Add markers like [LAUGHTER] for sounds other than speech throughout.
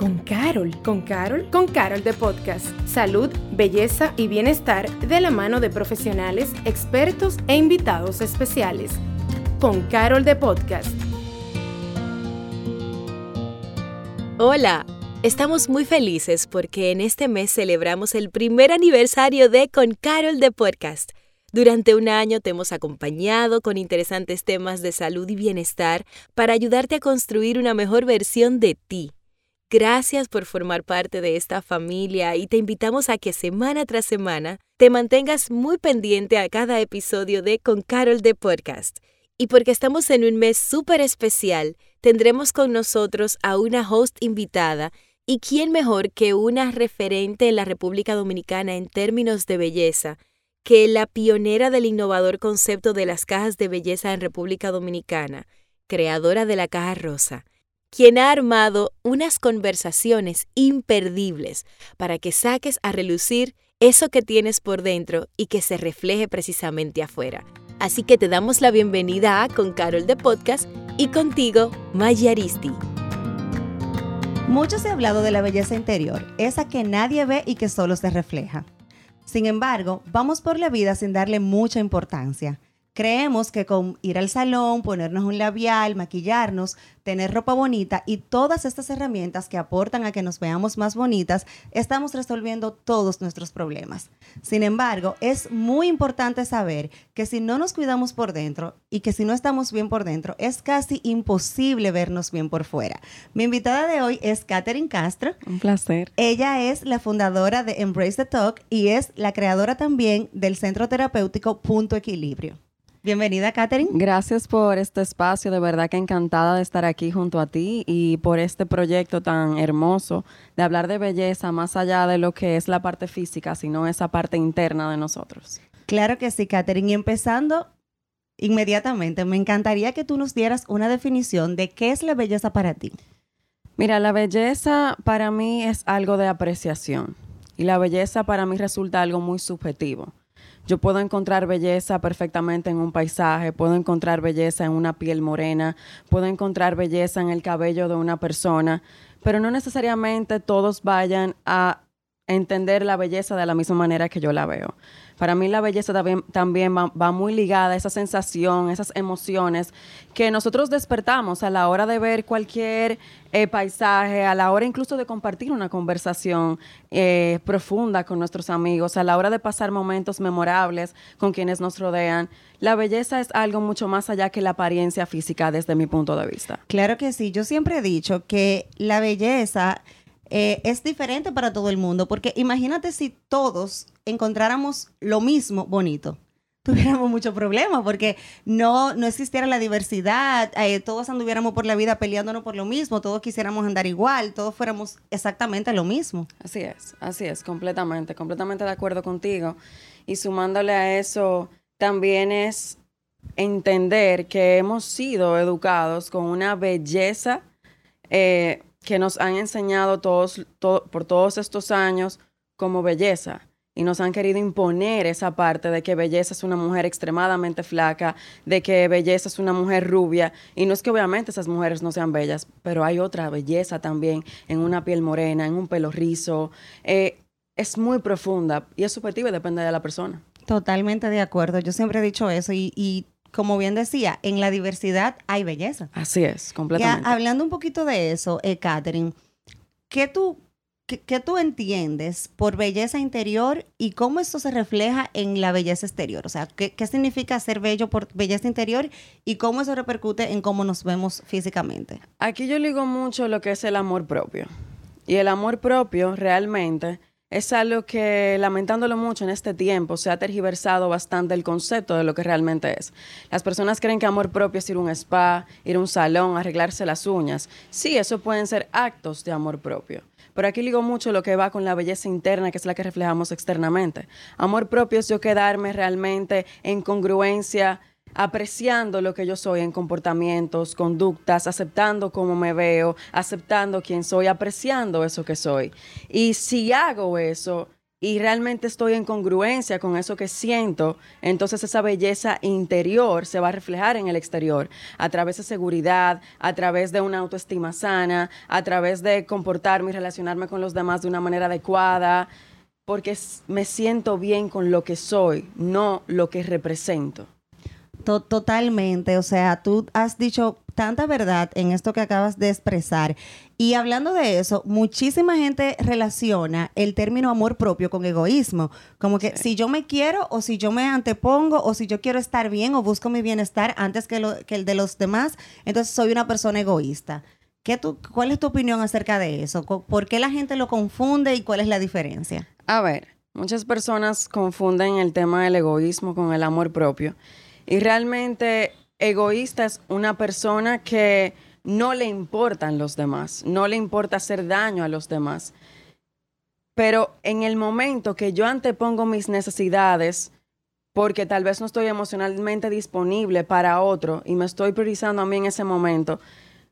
con Carol. ¿Con Carol? Con Carol de Podcast. Salud, belleza y bienestar de la mano de profesionales, expertos e invitados especiales. Con Carol de Podcast. Hola, estamos muy felices porque en este mes celebramos el primer aniversario de Con Carol de Podcast. Durante un año te hemos acompañado con interesantes temas de salud y bienestar para ayudarte a construir una mejor versión de ti. Gracias por formar parte de esta familia y te invitamos a que semana tras semana te mantengas muy pendiente a cada episodio de Con Carol de Podcast. Y porque estamos en un mes súper especial, tendremos con nosotros a una host invitada y quién mejor que una referente en la República Dominicana en términos de belleza que la pionera del innovador concepto de las cajas de belleza en República Dominicana, creadora de la caja rosa, quien ha armado unas conversaciones imperdibles para que saques a relucir eso que tienes por dentro y que se refleje precisamente afuera. Así que te damos la bienvenida a Con Carol de Podcast y contigo, Mayaristi. Mucho se ha hablado de la belleza interior, esa que nadie ve y que solo se refleja. Sin embargo, vamos por la vida sin darle mucha importancia. Creemos que con ir al salón, ponernos un labial, maquillarnos, tener ropa bonita y todas estas herramientas que aportan a que nos veamos más bonitas, estamos resolviendo todos nuestros problemas. Sin embargo, es muy importante saber que si no nos cuidamos por dentro y que si no estamos bien por dentro, es casi imposible vernos bien por fuera. Mi invitada de hoy es Katherine Castro. Un placer. Ella es la fundadora de Embrace the Talk y es la creadora también del centro terapéutico Punto Equilibrio. Bienvenida, Katherine. Gracias por este espacio, de verdad que encantada de estar aquí junto a ti y por este proyecto tan hermoso de hablar de belleza más allá de lo que es la parte física, sino esa parte interna de nosotros. Claro que sí, Katherine. Y empezando inmediatamente, me encantaría que tú nos dieras una definición de qué es la belleza para ti. Mira, la belleza para mí es algo de apreciación y la belleza para mí resulta algo muy subjetivo. Yo puedo encontrar belleza perfectamente en un paisaje, puedo encontrar belleza en una piel morena, puedo encontrar belleza en el cabello de una persona, pero no necesariamente todos vayan a entender la belleza de la misma manera que yo la veo. Para mí la belleza también, va, muy ligada a esa sensación, esas emociones que nosotros despertamos a la hora de ver cualquier eh, paisaje, a la hora incluso de compartir una conversación eh, profunda con nuestros amigos, a la hora de pasar momentos memorables con quienes nos rodean. La belleza es algo mucho más allá que la apariencia física desde mi punto de vista. Claro que sí, yo siempre he dicho que la belleza eh, es diferente para todo el mundo, porque imagínate si todos encontráramos lo mismo bonito. [LAUGHS] Tuviéramos mucho problema porque no, no existiera la diversidad, eh, todos anduviéramos por la vida peleándonos por lo mismo, todos quisiéramos andar igual, todos fuéramos exactamente lo mismo. Así es, así es, completamente, completamente de acuerdo contigo. Y sumándole a eso, también es entender que hemos sido educados con una belleza eh, que nos han enseñado todos, por todos estos años como belleza. Y nos han querido imponer esa parte de que belleza es una mujer extremadamente flaca, de que belleza es una mujer rubia. Y no es que obviamente esas mujeres no sean bellas, pero hay otra belleza también en una piel morena, en un pelo rizo. Eh, es muy profunda y es subjetiva y depende de la persona. Totalmente de acuerdo. Yo siempre he dicho eso y, y como bien decía, en la diversidad hay belleza. Así es, completamente. hablando un poquito de eso, eh, Catherine, ¿qué tú, qué, tú entiendes por belleza interior y cómo esto se refleja en la belleza exterior? O sea, ¿qué, ¿qué significa ser bello por belleza interior y cómo eso repercute en cómo nos vemos físicamente? Aquí yo digo mucho lo que es el amor propio. Y el amor propio realmente es algo que, lamentándolo mucho en este tiempo, se ha tergiversado bastante el concepto de lo que realmente es. Las personas creen que amor propio es ir a un spa, ir a un salón, arreglarse las uñas. Sí, eso pueden ser actos de amor propio. Pero aquí digo mucho lo que va con la belleza interna, que es la que reflejamos externamente. Amor propio es yo quedarme realmente en congruencia apreciando lo que yo soy en comportamientos, conductas, aceptando cómo me veo, aceptando quién soy, apreciando eso que soy. Y si hago eso, y realmente estoy en congruencia con eso que siento, entonces esa belleza interior se va a reflejar en el exterior, a través de seguridad, a través de una autoestima sana, a través de comportarme y relacionarme con los demás de una manera adecuada, porque me siento bien con lo que soy, no lo que represento. Totalmente, o sea, tú has dicho tanta verdad en esto que acabas de expresar. Y hablando de eso, muchísima gente relaciona el término amor propio con egoísmo. Como que si yo me quiero o si yo me antepongo o si yo quiero estar bien o busco mi bienestar antes que, el de los demás, entonces soy una persona egoísta. ¿Qué tú, ¿Cuál es tu opinión acerca de eso? ¿Por qué la gente lo confunde y cuál es la diferencia? A ver, muchas personas confunden el tema del egoísmo con el amor propio. Y realmente egoísta es una persona que no le importan los demás, no le importa hacer daño a los demás. Pero en el momento que yo antepongo mis necesidades, porque tal vez no estoy emocionalmente disponible para otro y me estoy priorizando a mí en ese momento,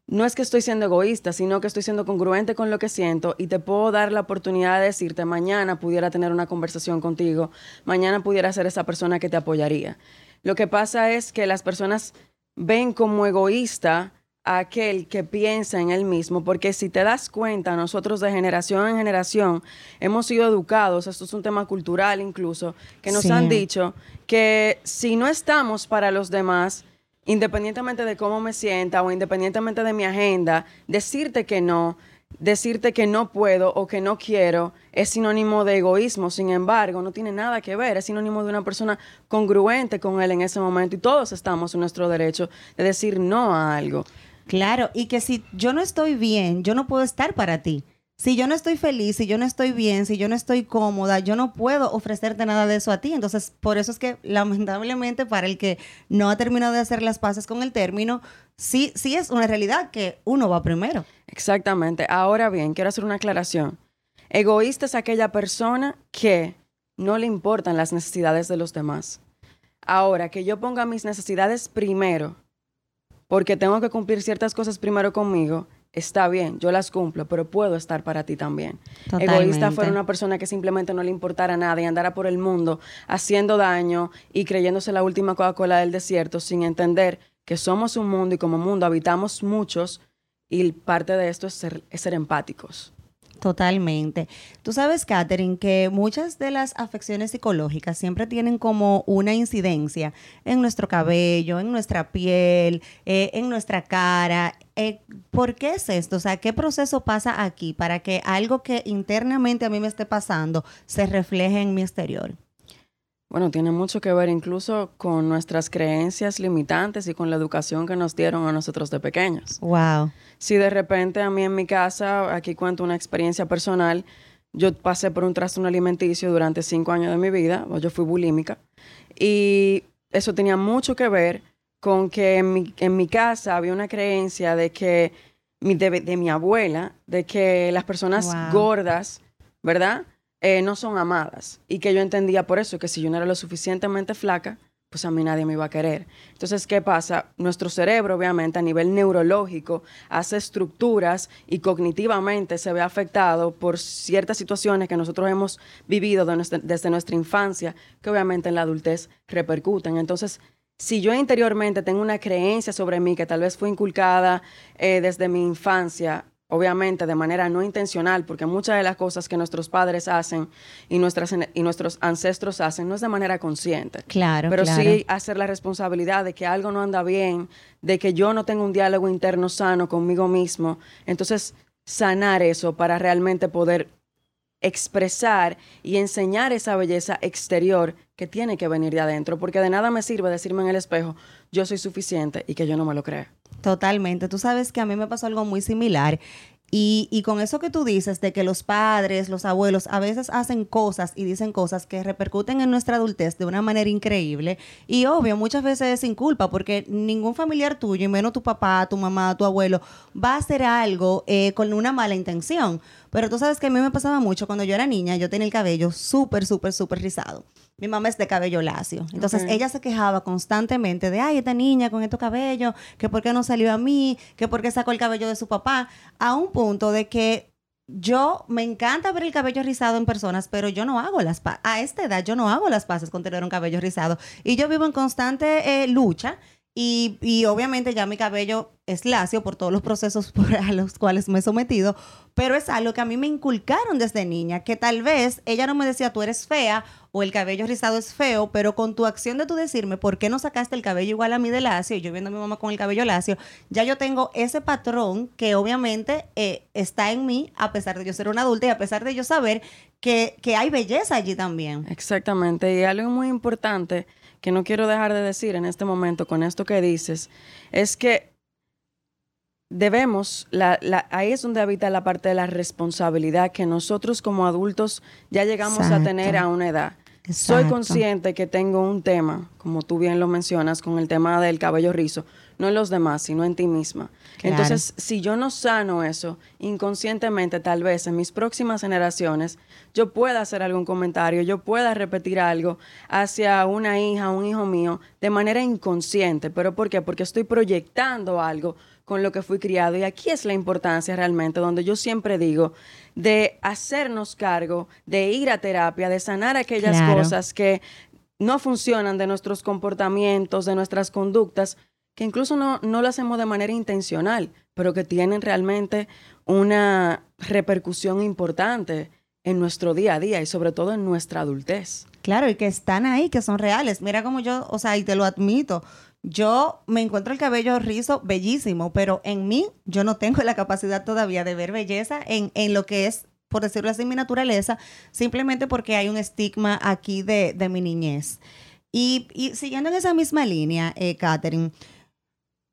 no es que estoy siendo egoísta, sino que estoy siendo congruente con lo que siento y te puedo dar la oportunidad de decirte, mañana pudiera tener una conversación contigo, mañana pudiera ser esa persona que te apoyaría. Lo que pasa es que las personas ven como egoísta a aquel que piensa en él mismo, porque si te das cuenta, nosotros de generación en generación hemos sido educados, esto es un tema cultural incluso, que nos han dicho que si no estamos para los demás, independientemente de cómo me sienta o independientemente de mi agenda, decirte que no decirte que no puedo o que no quiero es sinónimo de egoísmo, sin embargo, no tiene nada que ver, es sinónimo de una persona congruente con él en ese momento y todos estamos en nuestro derecho de decir no a algo. Claro, y que si yo no estoy bien, yo no puedo estar para ti. Si yo no estoy feliz, si yo no estoy bien, si yo no estoy cómoda, yo no puedo ofrecerte nada de eso a ti. Entonces, por eso es que lamentablemente para el que no ha terminado de hacer las paces con el término, sí, sí es una realidad que uno va primero. Exactamente. Ahora bien, quiero hacer una aclaración. Egoísta es aquella persona que no le importan las necesidades de los demás. Ahora, que yo ponga mis necesidades primero, porque tengo que cumplir ciertas cosas primero conmigo, está bien, yo las cumplo, pero puedo estar para ti también. Egoísta fuera una persona que simplemente no le importara nada y andara por el mundo haciendo daño y creyéndose la última Coca-Cola del desierto sin entender que somos un mundo y como mundo habitamos muchos y parte de esto es ser, es ser empáticos. Totalmente. Tú sabes, Katherine, que muchas de las afecciones psicológicas siempre tienen como una incidencia en nuestro cabello, en nuestra piel, eh, en nuestra cara. Eh, ¿Por qué es esto? O sea, ¿qué proceso pasa aquí para que algo que internamente a mí me esté pasando se refleje en mi exterior? Bueno, tiene mucho que ver incluso con nuestras creencias limitantes y con la educación que nos dieron a nosotros de pequeños. Wow. Si de repente a mí en mi casa, aquí cuento una experiencia personal, yo pasé por un trastorno alimenticio durante cinco años de mi vida, yo fui bulímica, y eso tenía mucho que ver con que en mi, en mi casa había una creencia de que, de, mi abuela, de que las personas gordas, ¿verdad? Eh, no son amadas. Y que yo entendía por eso, que si yo no era lo suficientemente flaca, pues a mí nadie me iba a querer. Entonces, ¿qué pasa? Nuestro cerebro, obviamente, a nivel neurológico, hace estructuras y cognitivamente se ve afectado por ciertas situaciones que nosotros hemos vivido desde nuestra infancia, que obviamente en la adultez repercuten. Entonces, si yo interiormente tengo una creencia sobre mí que tal vez fue inculcada eh, desde mi infancia, obviamente de manera no intencional, porque muchas de las cosas que nuestros padres hacen y, nuestras, y nuestros ancestros hacen no es de manera consciente. Claro. Pero sí hacer la responsabilidad de que algo no anda bien, de que yo no tengo un diálogo interno sano conmigo mismo. Entonces, sanar eso para realmente poder expresar y enseñar esa belleza exterior que tiene que venir de adentro, porque de nada me sirve decirme en el espejo, yo soy suficiente y que yo no me lo crea. Totalmente. Tú sabes que a mí me pasó algo muy similar. Y, y, con eso que tú dices de que los padres, los abuelos a veces hacen cosas y dicen cosas que repercuten en nuestra adultez de una manera increíble y obvio muchas veces es sin culpa porque ningún familiar tuyo, y menos tu papá, tu mamá, tu abuelo, va a hacer algo eh, con una mala intención. Pero tú sabes que a mí me pasaba mucho cuando yo era niña, yo tenía el cabello súper, súper, súper rizado. Mi mamá es de cabello lacio. Entonces ella se quejaba constantemente de, ay, esta niña con estos cabellos, que por qué no salió a mí, que por qué sacó el cabello de su papá, a un punto de que yo me encanta ver el cabello rizado en personas, pero yo no hago las paces. A esta edad yo no hago las paces con tener un cabello rizado. Y yo vivo en constante eh, lucha y, y, obviamente ya mi cabello es lacio por todos los procesos [LAUGHS] por a los cuales me he sometido, pero es algo que a mí me inculcaron desde niña, que tal vez ella no me decía tú eres fea o el cabello rizado es feo, pero con tu acción de tú decirme por qué no sacaste el cabello igual a mí de lacio y yo viendo a mi mamá con el cabello lacio, ya yo tengo ese patrón que obviamente eh, está en mí a pesar de yo ser una adulta y a pesar de yo saber que, que hay belleza allí también. Exactamente, y algo muy importante que no quiero dejar de decir en este momento con esto que dices, es que debemos, la, la, ahí es donde habita la parte de la responsabilidad que nosotros como adultos ya llegamos a tener a una edad. Soy consciente que tengo un tema, como tú bien lo mencionas, con el tema del cabello rizo, no en los demás, sino en ti misma. Entonces, si yo no sano eso, inconscientemente, tal vez en mis próximas generaciones, yo pueda hacer algún comentario, yo pueda repetir algo hacia una hija, un hijo mío, de manera inconsciente. ¿Pero por qué? Porque estoy proyectando algo con lo que fui criado. Y aquí es la importancia realmente, donde yo siempre digo, de hacernos cargo, de ir a terapia, de sanar aquellas cosas que no funcionan de nuestros comportamientos, de nuestras conductas, que incluso no, no lo hacemos de manera intencional, pero que tienen realmente una repercusión importante en nuestro día a día y sobre todo en nuestra adultez. Claro, y que están ahí, que son reales. Mira como yo, o sea, y te lo admito, yo me encuentro el cabello rizo bellísimo, pero en mí yo no tengo la capacidad todavía de ver belleza en, en lo que es, por decirlo así, mi naturaleza, simplemente porque hay un estigma aquí de, de mi niñez. Y, siguiendo en esa misma línea, eh, Catherine,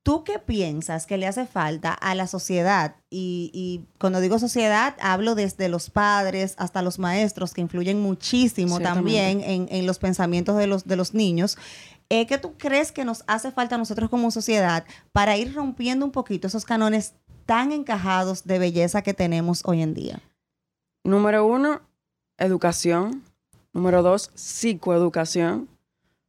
¿Tú qué piensas que le hace falta a la sociedad? Y, y, cuando digo sociedad, hablo desde los padres hasta los maestros, que influyen muchísimo también en, en, los pensamientos de los, de los niños. Eh, ¿Qué tú crees que nos hace falta a nosotros como sociedad para ir rompiendo un poquito esos canones tan encajados de belleza que tenemos hoy en día? Número uno, educación. Número dos, psicoeducación.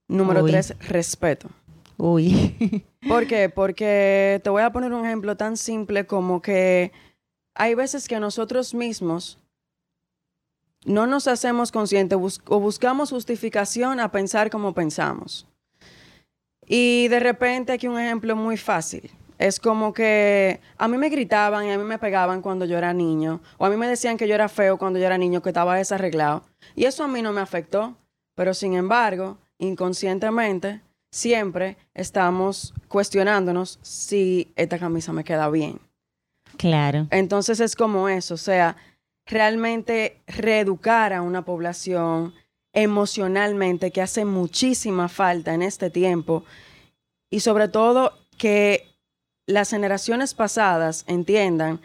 Número tres, respeto. Uy. ¿Por qué? [LAUGHS] Porque te voy a poner un ejemplo tan simple como que hay veces que nosotros mismos no nos hacemos conscientes o buscamos justificación a pensar como pensamos. Y de repente aquí un ejemplo muy fácil. Es como que a mí me gritaban y a mí me pegaban cuando yo era niño. O a mí me decían que yo era feo cuando yo era niño, que estaba desarreglado. Y eso a mí no me afectó. Pero sin embargo, inconscientemente, siempre estamos cuestionándonos si esta camisa me queda bien. Claro. Entonces es como eso. O sea, realmente reeducar a una población emocionalmente que hace muchísima falta en este tiempo y sobre todo que las generaciones pasadas entiendan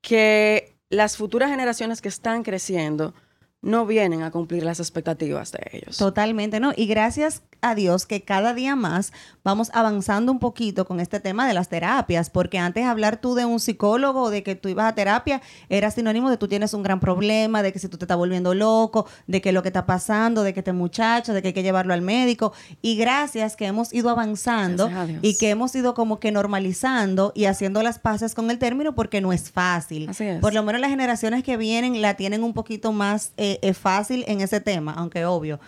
que las futuras generaciones que están creciendo no vienen a cumplir las expectativas de ellos. Totalmente, ¿no? Y gracias a Dios que cada día más vamos avanzando un poquito con este tema de las terapias, porque antes hablar tú de un psicólogo, de que tú ibas a terapia, era sinónimo de tú tienes un gran problema, de que si tú te estás volviendo loco, de que lo que está pasando, de que este muchacho, de que hay que llevarlo al médico. Y gracias que hemos ido avanzando y que hemos ido como que normalizando y haciendo las paces con el término porque no es fácil. Por lo menos las generaciones que vienen la tienen un poquito más eh, eh, fácil en ese tema, aunque obvio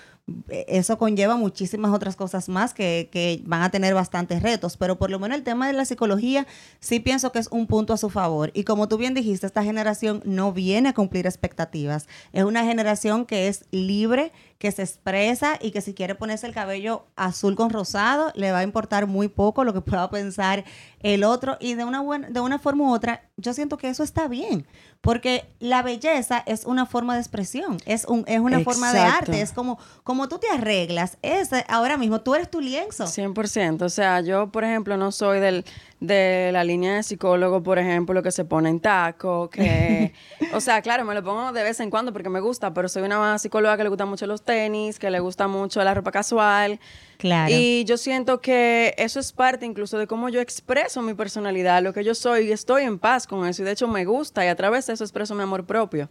eso conlleva muchísimas otras cosas más que, que, van a tener bastantes retos, pero por lo menos el tema de la psicología sí pienso que es un punto a su favor. Y como tú bien dijiste, esta generación no viene a cumplir expectativas. Es una generación que es libre, que se expresa y que si quiere ponerse el cabello azul con rosado, le va a importar muy poco lo que pueda pensar el otro. Y de una, buena, de una forma u otra, yo siento que eso está bien, porque la belleza es una forma de expresión, es, un, es una forma de arte, es como, como tú te arreglas, es ahora mismo, tú eres tu lienzo. 100%, o sea, yo, por ejemplo, no soy del de la línea de psicólogo, por ejemplo, que se pone en taco, que, [LAUGHS] o sea, claro, me lo pongo de vez en cuando porque me gusta, pero soy una psicóloga que le gusta mucho los tenis, que le gusta mucho la ropa casual. Claro. Y yo siento que eso es parte incluso de cómo yo expreso mi personalidad, lo que yo soy, y estoy en paz con eso, y de hecho me gusta, y a través de eso expreso mi amor propio.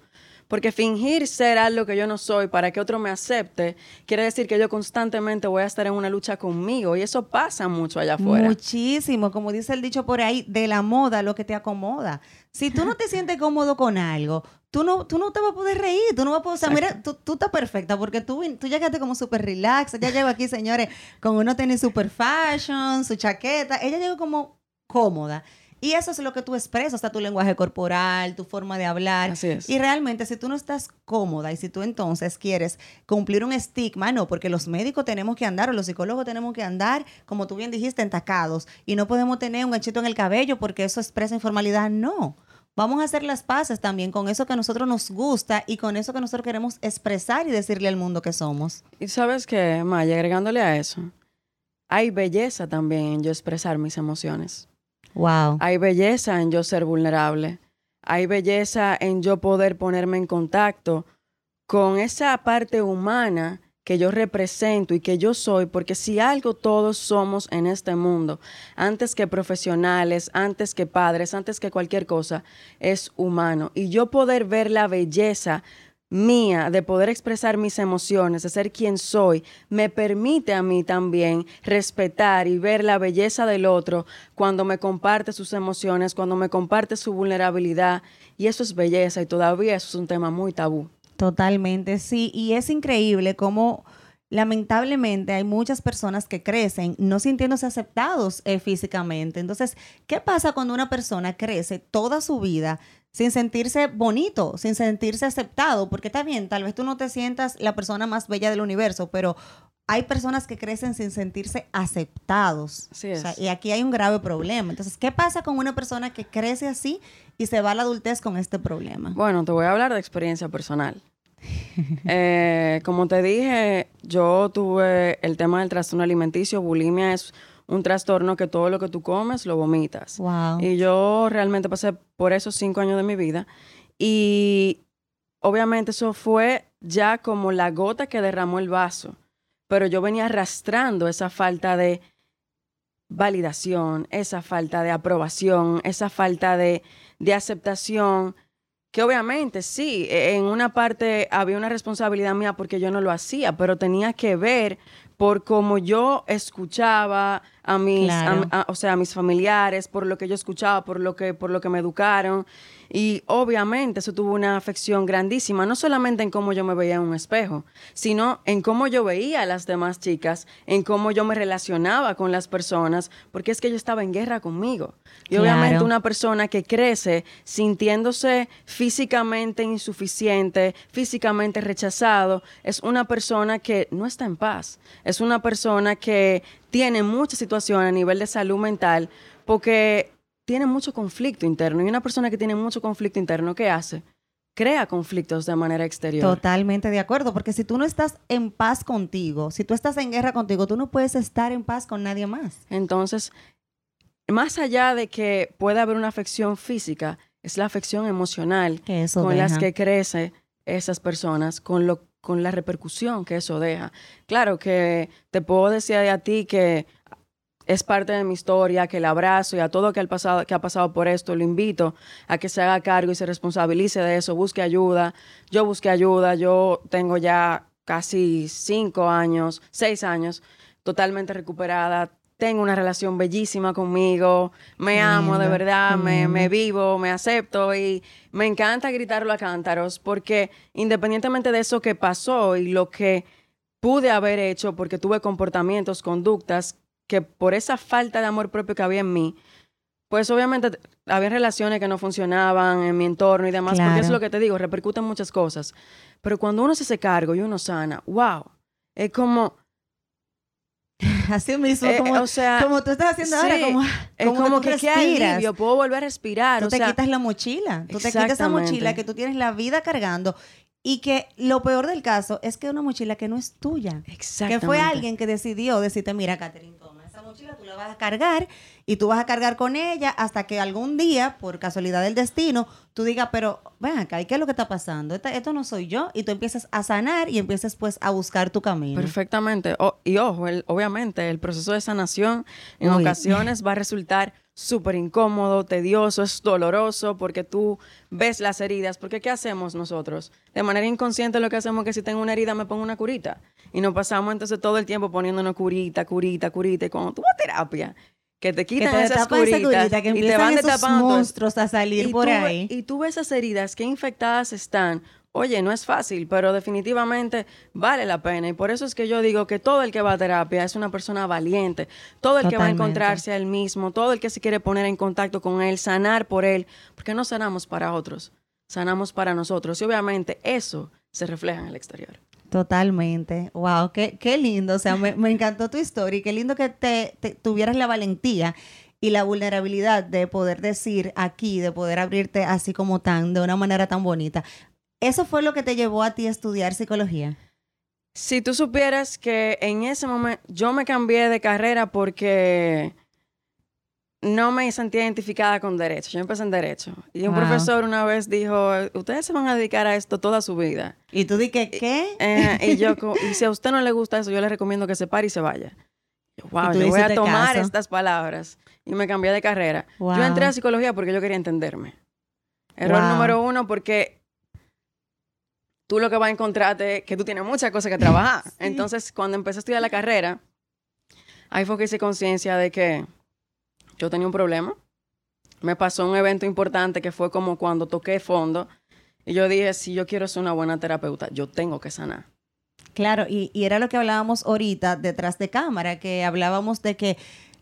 Porque fingir ser algo que yo no soy para que otro me acepte quiere decir que yo constantemente voy a estar en una lucha conmigo y eso pasa mucho allá afuera. Muchísimo, como dice el dicho por ahí, de la moda lo que te acomoda. Si tú no te [LAUGHS] sientes cómodo con algo, tú no, tú no te vas a poder reír, tú no vas a poder, o sea, mira, tú, tú, estás perfecta porque tú, tú llegaste como súper relax, ya llego aquí, señores, con uno tiene super fashion, su chaqueta, ella llegó como cómoda. Y eso es lo que tú expresas, hasta tu lenguaje corporal, tu forma de hablar. Así es. Y realmente, si tú no estás cómoda y si tú entonces quieres cumplir un estigma, no, porque los médicos tenemos que andar o los psicólogos tenemos que andar, como tú bien dijiste, entacados. Y no podemos tener un ganchito en el cabello porque eso expresa informalidad. No. Vamos a hacer las paces también con eso que a nosotros nos gusta y con eso que nosotros queremos expresar y decirle al mundo que somos. Y sabes qué, Maya, agregándole a eso, hay belleza también en yo expresar mis emociones. Wow. Hay belleza en yo ser vulnerable. Hay belleza en yo poder ponerme en contacto con esa parte humana que yo represento y que yo soy, porque si algo todos somos en este mundo, antes que profesionales, antes que padres, antes que cualquier cosa, es humano. Y yo poder ver la belleza mía de poder expresar mis emociones, de ser quien soy, me permite a mí también respetar y ver la belleza del otro cuando me comparte sus emociones, cuando me comparte su vulnerabilidad. Y eso es belleza y todavía eso es un tema muy tabú. Totalmente, sí. Y es increíble cómo lamentablemente hay muchas personas que crecen no sintiéndose aceptados eh, físicamente. Entonces, ¿qué pasa cuando una persona crece toda su vida sin sentirse bonito, sin sentirse aceptado? Porque está bien, tal vez tú no te sientas la persona más bella del universo, pero hay personas que crecen sin sentirse aceptados. Así es. O sea, y aquí hay un grave problema. Entonces, ¿qué pasa con una persona que crece así y se va a la adultez con este problema? Bueno, te voy a hablar de experiencia personal. [LAUGHS] Eh, como te dije, yo tuve el tema del trastorno alimenticio. Bulimia es un trastorno que todo lo que tú comes lo vomitas. Wow. Y yo realmente pasé por esos cinco años de mi vida. Y obviamente eso fue ya como la gota que derramó el vaso. Pero yo venía arrastrando esa falta de validación, esa falta de aprobación, esa falta de, de aceptación que obviamente sí, e, en una parte había una responsabilidad mía porque yo no lo hacía, pero tenía que ver por cómo yo escuchaba a mis, Claro. a- a- o sea, a mis familiares, por lo que yo escuchaba, por lo que, por lo que me educaron. Y obviamente eso tuvo una afección grandísima, no solamente en cómo yo me veía en un espejo, sino en cómo yo veía a las demás chicas, en cómo yo me relacionaba con las personas, porque es que yo estaba en guerra conmigo. Y Claro. obviamente una persona que crece sintiéndose físicamente insuficiente, físicamente rechazado, es una persona que no está en paz. Es una persona que tiene muchas situaciones a nivel de salud mental porque tiene mucho conflicto interno. Y una persona que tiene mucho conflicto interno, ¿qué hace? Crea conflictos de manera exterior. Totalmente de acuerdo, porque si tú no estás en paz contigo, si tú estás en guerra contigo, tú no puedes estar en paz con nadie más. Entonces, más allá de que pueda haber una afección física, es la afección emocional Que con las que crecen esas personas, con lo con la repercusión que eso deja. Claro que te puedo decir a ti que es parte de mi historia, que el abrazo y a todo que, ha pasado, que ha pasado por esto, lo invito a que se haga cargo y se responsabilice de eso, busque ayuda. Yo busqué ayuda, yo tengo ya casi cinco años, seis años, totalmente recuperada. Tengo una relación bellísima conmigo, me amo de verdad, me, me lindo. vivo, me acepto y me encanta gritarlo a cántaros porque independientemente de eso que pasó y lo que pude haber hecho porque tuve comportamientos, conductas que por esa falta de amor propio que había en mí, pues obviamente había relaciones que no funcionaban en mi entorno y demás, porque es lo que te digo, repercuten muchas cosas. Pero cuando uno se hace cargo y uno sana, wow, es como, [LAUGHS] Así mismo, eh, como, o sea, como tú estás haciendo ahora, como, es [LAUGHS] como, como que respiras. alivio, puedo volver a respirar, Tú o te sea, quitas la mochila, tú te quitas esa mochila que tú tienes la vida cargando y que lo peor del caso es que es una mochila que no es tuya. Que fue alguien que decidió decirte, mira, Catherine, toma mochila, tú la vas a cargar y tú vas a cargar con ella hasta que algún día, por casualidad del destino, tú digas, pero ven acá, ¿y qué es lo que está pasando? Esta- esto no soy yo. Y tú empiezas a sanar y empiezas pues a buscar tu camino. Perfectamente. O- y ojo, el- obviamente el proceso de sanación en Uy. ocasiones va a resultar súper incómodo, tedioso, es doloroso porque tú ves las heridas. Porque ¿qué hacemos nosotros? De manera inconsciente lo que hacemos es que si tengo una herida me pongo una curita. Y nos pasamos entonces todo el tiempo poniéndonos curita, curita, curita. Y cuando tú vas a terapia, que te quitan que te esas tapan esa curitas curita, que y te van esos monstruos a salir Y por tú ahí. Y tú ves esas heridas, qué infectadas están. Oye, no es fácil, pero definitivamente vale la pena. Y por eso es que yo digo que todo el que va a terapia es una persona valiente. Todo el que va a encontrarse a él mismo, todo el que se quiere poner en contacto con él, sanar por él. Porque no sanamos para otros, sanamos para nosotros. Y obviamente eso se refleja en el exterior. Totalmente. Wow, qué, qué lindo. O sea, me, me encantó tu historia y qué lindo que te, te- tuvieras la valentía y la vulnerabilidad de poder decir aquí, de poder abrirte así como tan, de una manera tan bonita. ¿Eso fue lo que te llevó a ti a estudiar psicología? Si tú supieras que en ese momento yo me cambié de carrera porque no me sentía identificada con derecho. Yo empecé en derecho. Y un Wow. profesor una vez dijo, ustedes se van a dedicar a esto toda su vida. Y tú di que, ¿qué? Eh, y yo, [LAUGHS] y si a usted no le gusta eso, yo le recomiendo que se pare y se vaya. Yo, wow, yo voy a tomar caso. estas palabras. Y me cambié de carrera. Wow. Yo entré a psicología porque yo quería entenderme. Error número uno, porque tú lo que vas a encontrarte es que tú tienes muchas cosas que trabajar. Entonces, cuando empecé a estudiar la carrera, ahí fue que hice conciencia de que yo tenía un problema. Me pasó un evento importante que fue como cuando toqué fondo. Y yo dije, si yo quiero ser una buena terapeuta, yo tengo que sanar. Claro, y, y era lo que hablábamos ahorita detrás de cámara, que hablábamos de que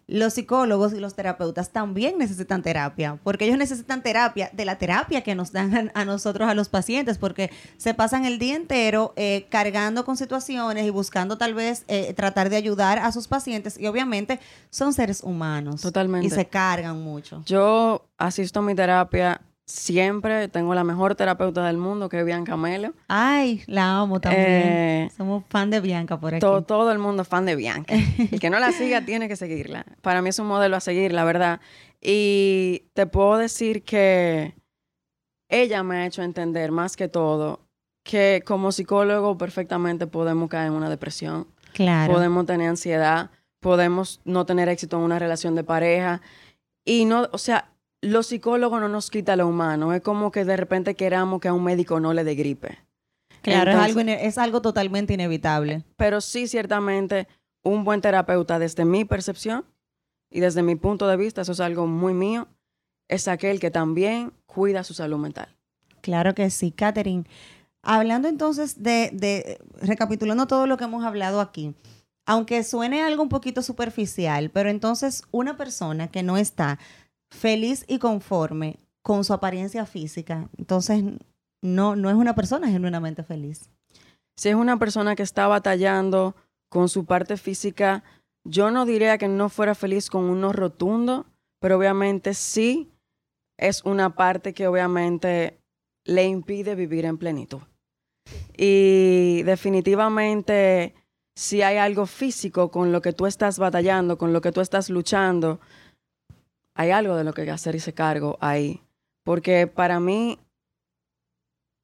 los psicólogos y los terapeutas también necesitan terapia, porque ellos necesitan terapia de la terapia que nos dan a, nosotros, a los pacientes, porque se pasan el día entero eh, cargando con situaciones y buscando tal vez eh, tratar de ayudar a sus pacientes y obviamente son seres humanos. Totalmente. Y se cargan mucho. Yo asisto a mi terapia siempre. Tengo la mejor terapeuta del mundo, que es Bianca Melo. Ay, la amo también. Eh, Somos fan de Bianca por aquí. To- todo el mundo es fan de Bianca. [LAUGHS] El que no la siga tiene que seguirla. Para mí es un modelo a seguir, la verdad. Y te puedo decir que ella me ha hecho entender más que todo que como psicólogo perfectamente podemos caer en una depresión, claro. podemos tener ansiedad, podemos no tener éxito en una relación de pareja. Y no, o sea, los psicólogos no nos quita lo humano. Es como que de repente queramos que a un médico no le dé gripe. Claro, es, algo, es algo totalmente inevitable. pero sí ciertamente un buen terapeuta desde mi percepción y desde mi punto de vista, eso es algo muy mío, es aquel que también cuida su salud mental. Claro que sí, Catherine. Hablando entonces de, de, recapitulando todo lo que hemos hablado aquí, aunque suene algo un poquito superficial, pero entonces una persona que no está feliz y conforme con su apariencia física, entonces no, no es una persona genuinamente feliz. Si es una persona que está batallando con su parte física, yo no diría que no fuera feliz con uno rotundo, pero obviamente sí es una parte que obviamente le impide vivir en plenitud. Y definitivamente, si hay algo físico con lo que tú estás batallando, con lo que tú estás luchando, hay algo de lo que hacer ese cargo ahí. Porque para mí,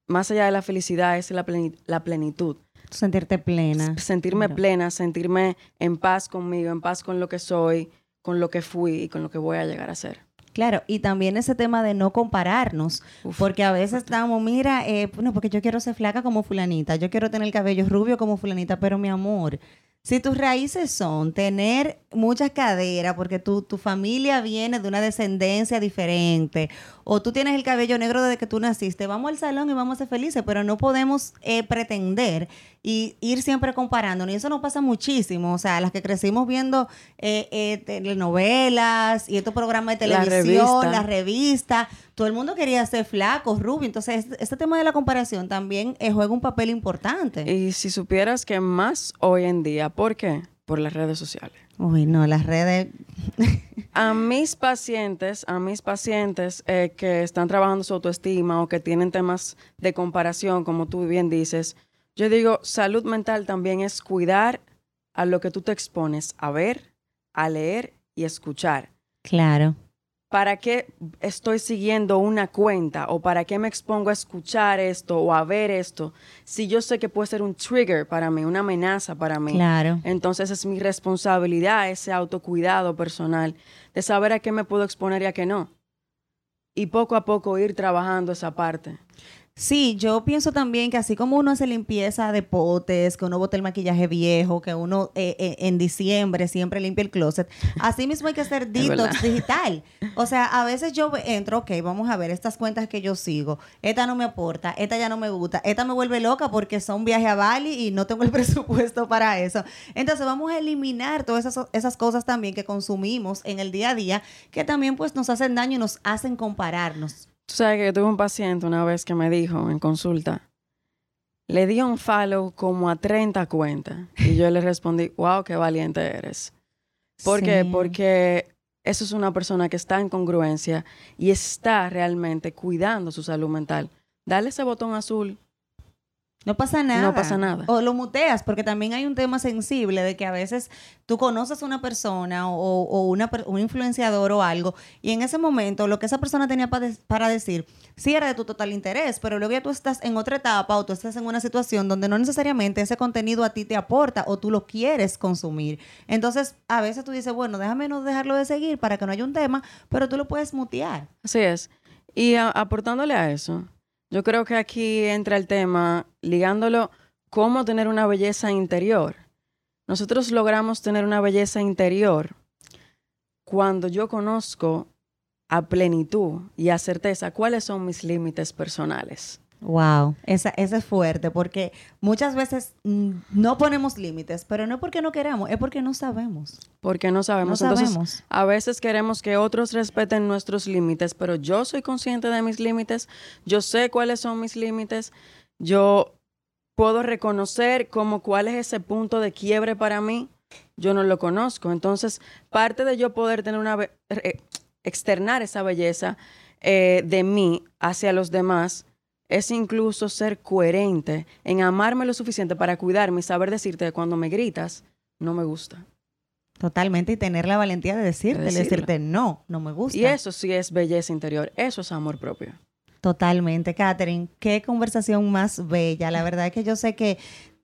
más allá de la felicidad, es la, pleni- la plenitud. Sentirte plena. Sentirme Claro. plena, sentirme en paz conmigo, en paz con lo que soy, con lo que fui y con lo que voy a llegar a ser. Claro, y también ese tema de no compararnos, Uf. porque a veces estamos, mira, eh, no, porque yo quiero ser flaca como fulanita, yo quiero tener el cabello rubio como fulanita, pero mi amor, si tus raíces son tener muchas caderas, porque tu, tu familia viene de una descendencia diferente, o tú tienes el cabello negro desde que tú naciste, vamos al salón y vamos a ser felices, pero no podemos eh, pretender y ir siempre comparándonos. Y eso nos pasa muchísimo. O sea, las que crecimos viendo eh, eh, telenovelas y estos programas de La televisión, revista. las revistas, todo el mundo quería ser flaco, rubio. Entonces, este, este tema de la comparación también eh, juega un papel importante. Y si supieras que más hoy en día, ¿por qué? Por las redes sociales. Uy, no, las redes. [LAUGHS] A mis pacientes, a mis pacientes eh, que están trabajando su autoestima o que tienen temas de comparación, como tú bien dices, yo digo, salud mental también es cuidar a lo que tú te expones a ver, a leer y escuchar. Claro. ¿Para qué estoy siguiendo una cuenta o para qué me expongo a escuchar esto o a ver esto si yo sé que puede ser un trigger para mí, una amenaza para mí? Claro. Entonces es mi responsabilidad ese autocuidado personal de saber a qué me puedo exponer y a qué no. Y poco a poco ir trabajando esa parte. Sí, yo pienso también que así como uno hace limpieza de potes, que uno bota el maquillaje viejo, que uno eh, eh, en diciembre siempre limpia el closet, así mismo hay que hacer [LAUGHS] detox digital. O sea, a veces yo entro, ok, vamos a ver estas cuentas que yo sigo, esta no me aporta, esta ya no me gusta, esta me vuelve loca porque son viaje a Bali y no tengo el [LAUGHS] presupuesto para eso. Entonces vamos a eliminar todas esas, esas cosas también que consumimos en el día a día, que también pues nos hacen daño y nos hacen compararnos. Tú sabes que yo tuve un paciente una vez que me dijo en consulta, le di un follow como a 30 cuentas. Y yo le respondí, wow, qué valiente eres. ¿Por qué? Porque eso es una persona que está en congruencia y está realmente cuidando su salud mental. Dale ese botón azul no pasa nada. No pasa nada. O lo muteas, porque también hay un tema sensible de que a veces tú conoces a una persona o, una, un influenciador o algo, y en ese momento lo que esa persona tenía para, decir, sí era de tu total interés, pero luego ya tú estás en otra etapa o tú estás en una situación donde no necesariamente ese contenido a ti te aporta o tú lo quieres consumir. Entonces, a veces tú dices, bueno, déjame no dejarlo de seguir para que no haya un tema, pero tú lo puedes mutear. Así es. Y aportándole a eso, yo creo que aquí entra el tema, ligándolo, cómo tener una belleza interior. Nosotros logramos tener una belleza interior cuando yo conozco a plenitud y a certeza cuáles son mis límites personales. Wow, esa, esa, es fuerte porque muchas veces mm, no ponemos límites, pero no porque no queramos, es porque no sabemos. Porque no sabemos. No sabemos. a veces queremos que otros respeten nuestros límites, pero yo soy consciente de mis límites, yo sé cuáles son mis límites, yo puedo reconocer como cuál es ese punto de quiebre para mí, yo no lo conozco. Entonces, parte de yo poder tener una, eh, externar esa belleza eh, de mí hacia los demás, es incluso ser coherente en amarme lo suficiente para cuidarme y saber decirte que cuando me gritas, no me gusta. Totalmente, y tener la valentía de decirte, de decirte no, no me gusta. Y eso sí es belleza interior, eso es amor propio. Totalmente, Catherine. Qué conversación más bella. La verdad es que yo sé que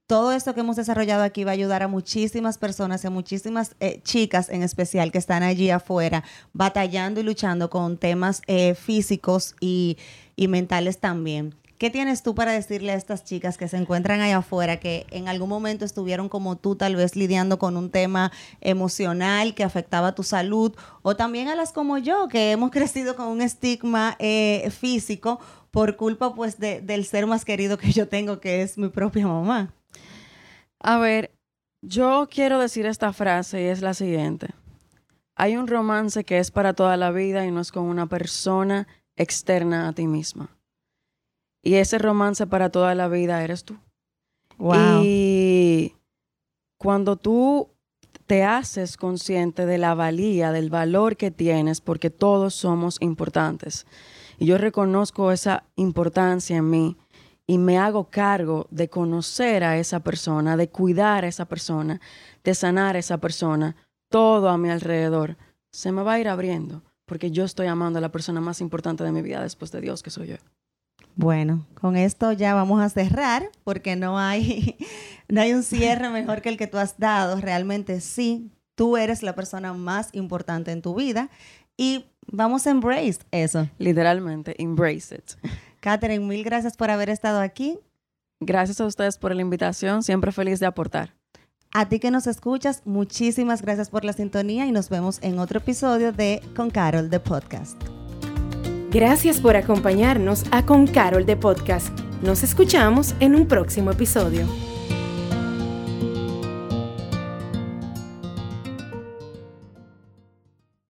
todo esto que hemos desarrollado aquí va a ayudar a muchísimas personas, a muchísimas eh, chicas en especial que están allí afuera batallando y luchando con temas eh, físicos y, y mentales también. ¿Qué tienes tú para decirle a estas chicas que se encuentran allá afuera, que en algún momento estuvieron como tú, tal vez lidiando con un tema emocional que afectaba tu salud, o también a las como yo, que hemos [LAUGHS] crecido con un estigma eh, físico por culpa pues del ser más querido que yo tengo, que es mi propia mamá? A ver, yo quiero decir esta frase y es la siguiente. Hay un romance que es para toda la vida y no es con una persona externa a ti misma. Y ese romance para toda la vida eres tú. Wow. Y cuando tú te haces consciente de la valía, del valor que tienes, porque todos somos importantes. Y yo reconozco esa importancia en mí y me hago cargo de conocer a esa persona, de cuidar a esa persona, de sanar a esa persona, todo a mi alrededor, se me va a ir abriendo, porque yo estoy amando a la persona más importante de mi vida después de Dios, que soy yo. Bueno, con esto ya vamos a cerrar, porque no hay, [LAUGHS] no hay un cierre mejor que el que tú has dado. Realmente sí, tú eres la persona más importante en tu vida y vamos a embrace eso. Literalmente, embrace it. Catherine, mil gracias por haber estado aquí. Gracias a ustedes por la invitación, siempre feliz de aportar. A ti que nos escuchas, muchísimas gracias por la sintonía y nos vemos en otro episodio de Con Carol de Podcast. Gracias por acompañarnos a Con Carol de Podcast. Nos escuchamos en un próximo episodio.